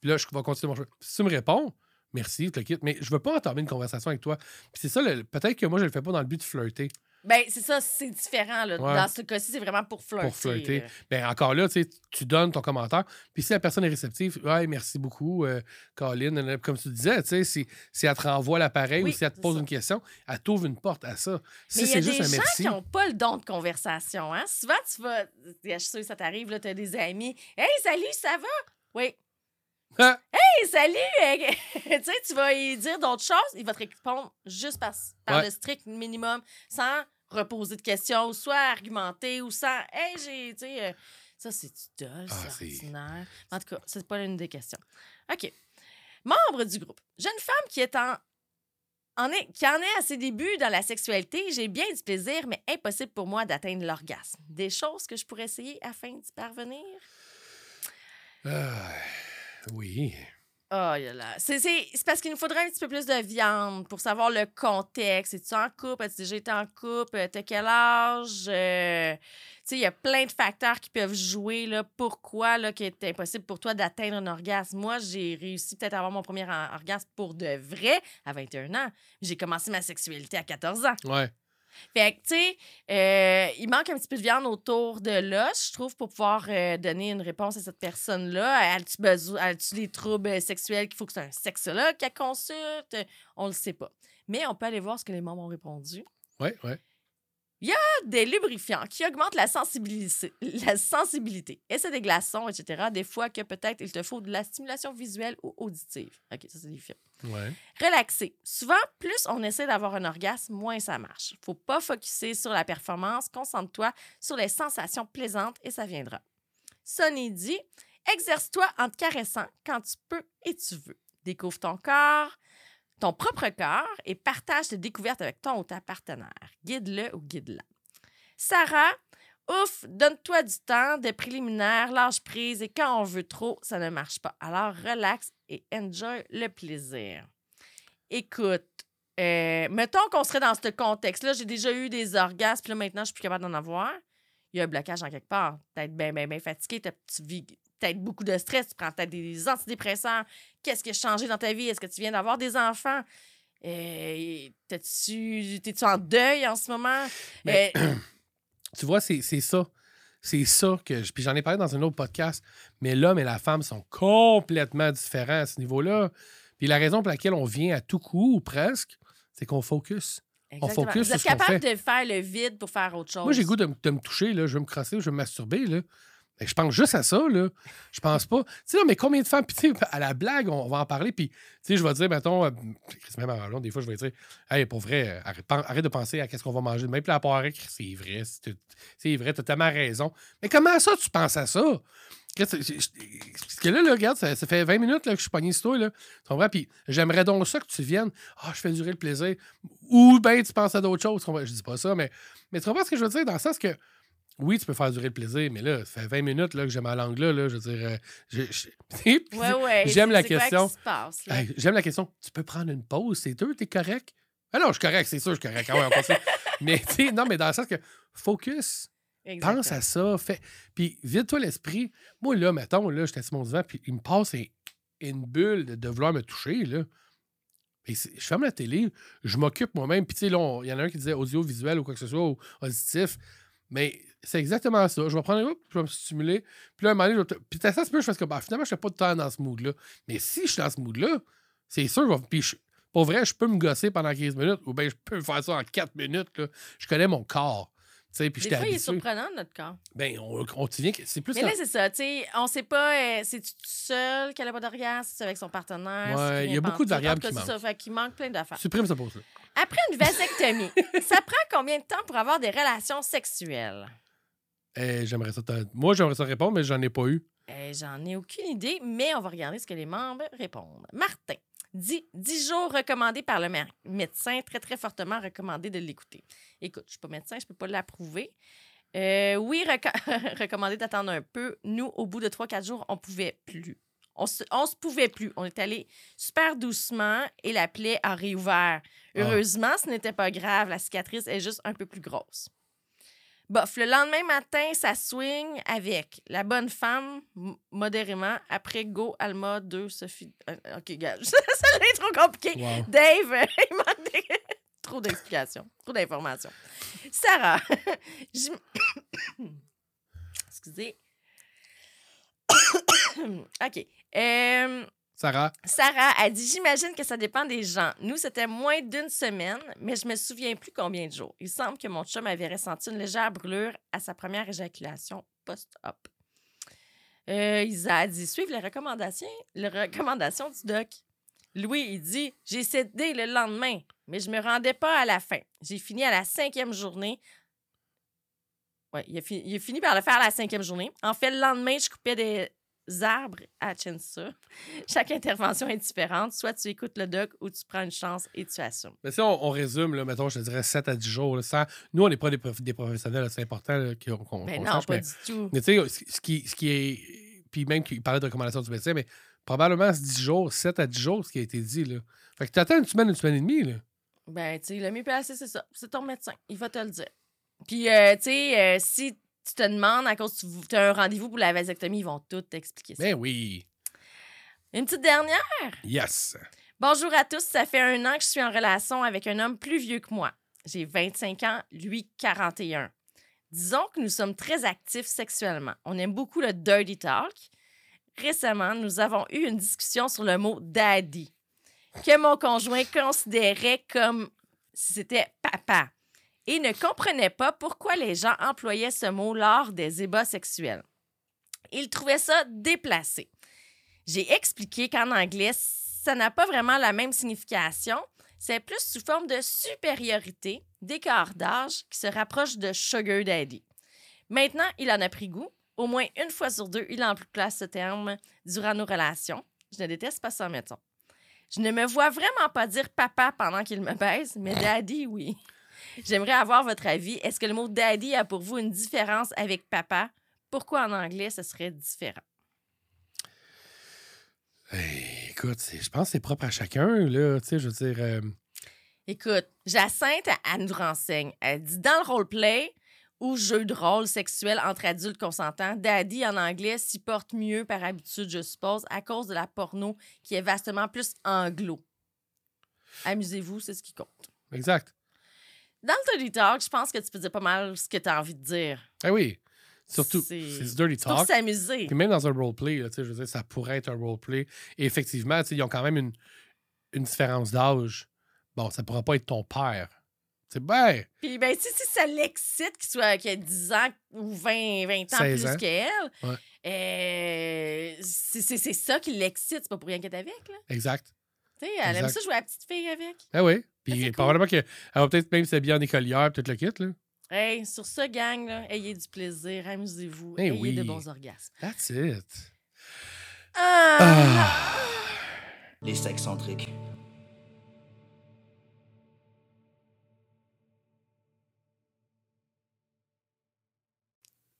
A: Puis là, je vais continuer mon chemin. Si tu me réponds, merci, je te quitte. Mais je veux pas entamer une conversation avec toi. Puis c'est ça, peut-être que moi, je le fais pas dans le but de flirter.
C: Ben, c'est ça, c'est différent. Là.
A: Ouais.
C: Dans ce cas-ci, c'est vraiment pour flirter.
A: pour flirter. Ben, encore là, tu donnes ton commentaire. Puis si la personne est réceptive, ouais, merci beaucoup, euh, Colin. Comme tu disais, si, si elle te renvoie l'appareil
C: Oui,
A: ou si elle te
C: c'est
A: pose
C: ça.
A: une question, elle t'ouvre une porte à ça. Si
C: Mais il y a
A: c'est
C: des
A: juste un
C: gens
A: merci.
C: qui n'ont pas le don de conversation. Hein? Souvent, tu vas. Je suis ça t'arrive, tu as des amis. Hey, salut, ça va? Oui.
A: Ah!
C: Hey, salut! euh, tu sais, tu vas lui dire d'autres choses, il va te répondre juste par, par
A: Ouais.
C: le strict minimum, sans reposer de questions, ou soit argumenter, ou sans. Hey, j'ai. Tu sais, euh, ça, c'est du dol,
A: Ah,
C: c'est ordinaire. En tout cas, c'est pas une des questions. OK. Membre du groupe. Jeune femme qui est en. en est, qui en est à ses débuts dans la sexualité, j'ai bien du plaisir, mais impossible pour moi d'atteindre l'orgasme. Des choses que je pourrais essayer afin d'y parvenir?
A: Ah, oui.
C: Oh là là. C'est, c'est- c'est parce qu'il nous faudrait un petit peu plus de viande pour savoir le contexte. Es-tu en couple? As-tu déjà été en couple? Euh, T'as quel âge? Euh, tu sais, il y a plein de facteurs qui peuvent jouer. Là, pourquoi là, qu'il est impossible pour toi d'atteindre un orgasme? Moi, j'ai réussi peut-être à avoir mon premier orgasme pour de vrai à 21 ans. J'ai commencé ma sexualité à 14 ans.
A: Ouais.
C: Fait que, tu sais, euh, il manque un petit peu de viande autour de l'os, je trouve, pour pouvoir euh, donner une réponse à cette personne-là. As-tu besoin, as-tu des troubles sexuels qu'il faut que c'est un sexologue qu'elle consulte? On le sait pas. Mais on peut aller voir ce que les membres ont répondu.
A: Ouais, ouais.
C: Des lubrifiants qui augmentent la sensibilité, la sensibilité. Des glaçons, etc. Des fois que peut-être il te faut de la stimulation visuelle ou auditive. OK, ça, c'est.
A: Ouais.
C: Relaxer. Souvent, plus on essaie d'avoir un orgasme, moins ça marche. Faut pas focuser sur la performance, concentre-toi sur les sensations plaisantes et ça viendra. Sonny dit Exerce-toi en te caressant quand tu peux et tu veux. Découvre ton corps, ton propre corps et partage tes découvertes avec ton ou ta partenaire. Guide-le ou guide-la. Sarah, ouf, donne-toi du temps, de préliminaires, lâche prise et quand on veut trop, ça ne marche pas. Alors relax et enjoy le plaisir. Écoute, euh, mettons qu'on serait dans ce contexte-là, j'ai déjà eu des orgasmes, puis là maintenant je suis plus capable d'en avoir. Il y a un blocage en quelque part. Peut-être bien, bien, bien fatigué, tu vis peut-être beaucoup de stress, tu prends peut-être des antidépresseurs. Qu'est-ce qui a changé dans ta vie? Est-ce que tu viens d'avoir des enfants? Euh, T'es-tu en deuil en ce moment?
A: Mais-
C: Euh,
A: Tu vois, c'est c'est ça. C'est ça que. je- Puis j'en ai parlé dans un autre podcast, mais l'homme et la femme sont complètement différents à ce niveau-là. Puis la raison pour laquelle on vient à tout coup, ou presque, c'est qu'on focus.
C: exactement.
A: focus
C: Vous
A: sur
C: êtes capable de faire le vide pour faire autre chose.
A: Moi, j'ai goût de, de me toucher, là, je veux me crosser, je veux me masturber. Là. Je pense juste à ça, là. Je pense pas. Tu sais, mais combien de femmes, puis à la blague, on va en parler, puis tu sais, je vais dire, mettons, euh, même des fois, je vais dire, hey, pour vrai, euh, arrête, de penser à qu'est-ce qu'on va manger demain, puis la poirée, c'est vrai, c'est vrai, t'as tellement raison. Mais comment ça, tu penses à ça? Parce que là, regarde, ça, fait 20 minutes là, que je suis pogné sur toi, là. Tu comprends? Puis j'aimerais donc ça que tu viennes. Ah, je fais durer le plaisir. Ou ben tu penses à d'autres choses. Je dis pas ça, mais, mais tu comprends ce que je veux dire? Dans le sens que oui, tu peux faire durer le plaisir, mais là, ça fait 20 minutes là, que j'ai ma langue là, là je veux dire. euh, je- je-
C: Ouais, ouais.
A: J'aime la question.
C: passe,
A: hey, J'aime la question. Tu peux prendre une pause, c'est deux, t'es correct? Ah non, je suis correct, c'est sûr, je suis correct. Ah ouais, on continue. mais tu sais, non, mais dans le sens que focus.
C: Exactement.
A: Pense à ça. Fais... Puis vide-toi l'esprit. Moi, là, mettons, là, j'étais sur mon divan, puis il me passe un- une bulle de, de vouloir me toucher, là. Et je ferme la télé, je m'occupe moi-même. Puis, tu sais, il y en a un qui disait audiovisuel ou quoi que ce soit, ou auditif. Mais c'est exactement ça. Je vais prendre un je vais me stimuler. Puis là, à un moment donné, je vais te- Puis, ça se peut, je fais que, bah, finalement, je n'ai pas de temps dans ce mood-là. Mais si je suis dans ce mood-là, c'est sûr, je vais- puis je- pour vrai, je peux me gosser pendant 15 minutes, ou bien je peux faire ça en 4 minutes. Là. Je connais mon corps.
C: Des fois, il est
A: habitué.
C: surprenant, notre corps.
A: Ben, on, on que- C'est plus
C: Mais
A: ça.
C: là, c'est ça, tu sais, on sait pas, euh, c'est-tu tout seul qu'elle a pas d'orgasme, c'est avec son partenaire.
A: Ouais, il y a beaucoup de variables qui
C: c'est ça,
A: manquent.
C: fait qu'il manque plein d'affaires.
A: Supprime ce pause-là.
C: Après une vasectomie, ça prend combien de temps pour avoir des relations sexuelles?
A: Eh, j'aimerais ça. Moi, j'aimerais ça répondre, mais j'en ai pas eu.
C: Euh, J'en ai aucune idée, mais on va regarder ce que les membres répondent. Martin dit 10 jours recommandés par le mé- médecin, très, très fortement recommandé de l'écouter. Écoute, je suis pas médecin, je peux pas l'approuver. Euh, oui, reco- recommandé d'attendre un peu. Nous, au bout de 3-4 jours, on pouvait plus. On se, on se pouvait plus. On est allé super doucement et la plaie a réouvert.
A: Ah.
C: Heureusement, ce n'était pas grave. La cicatrice est juste un peu plus grosse. Bof, le lendemain matin, ça swing avec la bonne femme, modérément. Après, go, Alma, 2, Sophie. euh, OK, gars, ça, est trop compliqué.
A: Wow.
C: Dave, euh, il manque des... trop d'explications, trop d'informations. Sarah, j'im- excusez. OK. Euh,
A: Sarah,
C: Sarah a dit J'imagine que ça dépend des gens. Nous, c'était moins d'une semaine, mais je me souviens plus combien de jours. Il semble que mon chum avait ressenti une légère brûlure à sa première éjaculation post-op. Euh, Isa a dit Suivre les recommandations, les recommandations du doc. Louis, il dit J'ai cédé le lendemain, mais je me rendais pas à la fin. J'ai fini à la cinquième journée. Ouais, il a, fi- il a fini par le faire à la cinquième journée. En fait, le lendemain, je coupais des arbres à Chensa. Chaque intervention est différente. Soit tu écoutes le doc ou tu prends une chance et tu assumes.
A: mais si on, on résume, là, mettons, je te dirais 7 à 10 jours. là, sans- Nous, on n'est pas des, prof- des professionnels, c'est important qu'on qu'on-
C: Mais Ben non,
A: sache,
C: pas
A: mais-
C: du tout.
A: Mais tu sais, ce qui, ce qui est. Puis même qu'il parlait de recommandations du médecin, mais probablement c'est 10 jours, 7 à 10 jours, ce qui a été dit. Là. Fait que tu attends une semaine, une semaine et demie. Là.
C: Ben, tu sais, le mieux placé, c'est ça. C'est ton médecin. Il va te le dire. Puis, euh, tu sais, euh, si tu te demandes à cause que tu as un rendez-vous pour la vasectomie, ils vont tout t'expliquer ça.
A: Ben oui.
C: Une petite dernière.
A: Yes.
C: Bonjour à tous. Ça fait un an que je suis en relation avec un homme plus vieux que moi. J'ai 25 ans, lui 41. Disons que nous sommes très actifs sexuellement. On aime beaucoup le dirty talk. Récemment, nous avons eu une discussion sur le mot daddy, que mon conjoint considérait comme si c'était papa, et ne comprenait pas pourquoi les gens employaient ce mot lors des ébats sexuels. Il trouvait ça déplacé. J'ai expliqué qu'en anglais, ça n'a pas vraiment la même signification. C'est plus sous forme de supériorité, d'écart d'âge qui se rapproche de sugar daddy. Maintenant, il en a pris goût. Au moins une fois sur deux, il emploie ce terme durant nos relations. Je ne déteste pas ça, mettons. Je ne me vois vraiment pas dire papa pendant qu'il me baise, mais daddy, oui. J'aimerais avoir votre avis. Est-ce que le mot daddy a pour vous une différence avec papa? Pourquoi en anglais ce serait différent?
A: Hey, écoute, c'est- je pense que c'est propre à chacun. Là, tu sais, je veux dire. euh,
C: Écoute, Jacinthe, elle nous renseigne. Elle dit dans le roleplay ou jeu de rôle sexuel entre adultes consentants, daddy en anglais s'y porte mieux par habitude, je suppose, à cause de la porno qui est vastement plus anglo. Amusez-vous, c'est ce qui compte.
A: exact.
C: Dans le Dirty Talk, je pense que tu peux dire pas mal ce que tu as envie de dire.
A: Ah oui. Surtout,
C: C'est-
A: du dirty
C: C'est pour
A: talk.
C: s'amuser.
A: Puis même dans un roleplay, là, je veux dire, ça pourrait être un roleplay. Et effectivement, ils ont quand même une, une différence d'âge. Bon, ça pourra pas être ton père. C'est ben,
C: Puis, ben, si, si ça l'excite qu'il soit qu'il ait 10 ans ou 20, 20 ans
A: 16
C: plus
A: ans.
C: qu'elle,
A: Ouais.
C: euh, c'est ça qui l'excite. C'est pas pour rien qu'elle est avec, là.
A: exact.
C: Tu sais, elle aime ça jouer à la petite fille avec.
A: Ah oui.
C: Ah,
A: Puis
C: cool.
A: probablement qu'elle va peut-être même s'habiller en écolière, tout le kit, là.
C: Hey, sur ce, gang, là, ayez du plaisir, amusez-vous,
A: Eh
C: ayez
A: oui.
C: de bons orgasmes.
A: That's it.
C: Ah!
B: Les sexcentriques.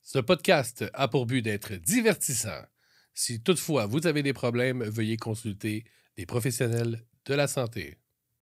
A: Ce podcast a pour but d'être divertissant. Si toutefois vous avez des problèmes, veuillez consulter des professionnels de la santé.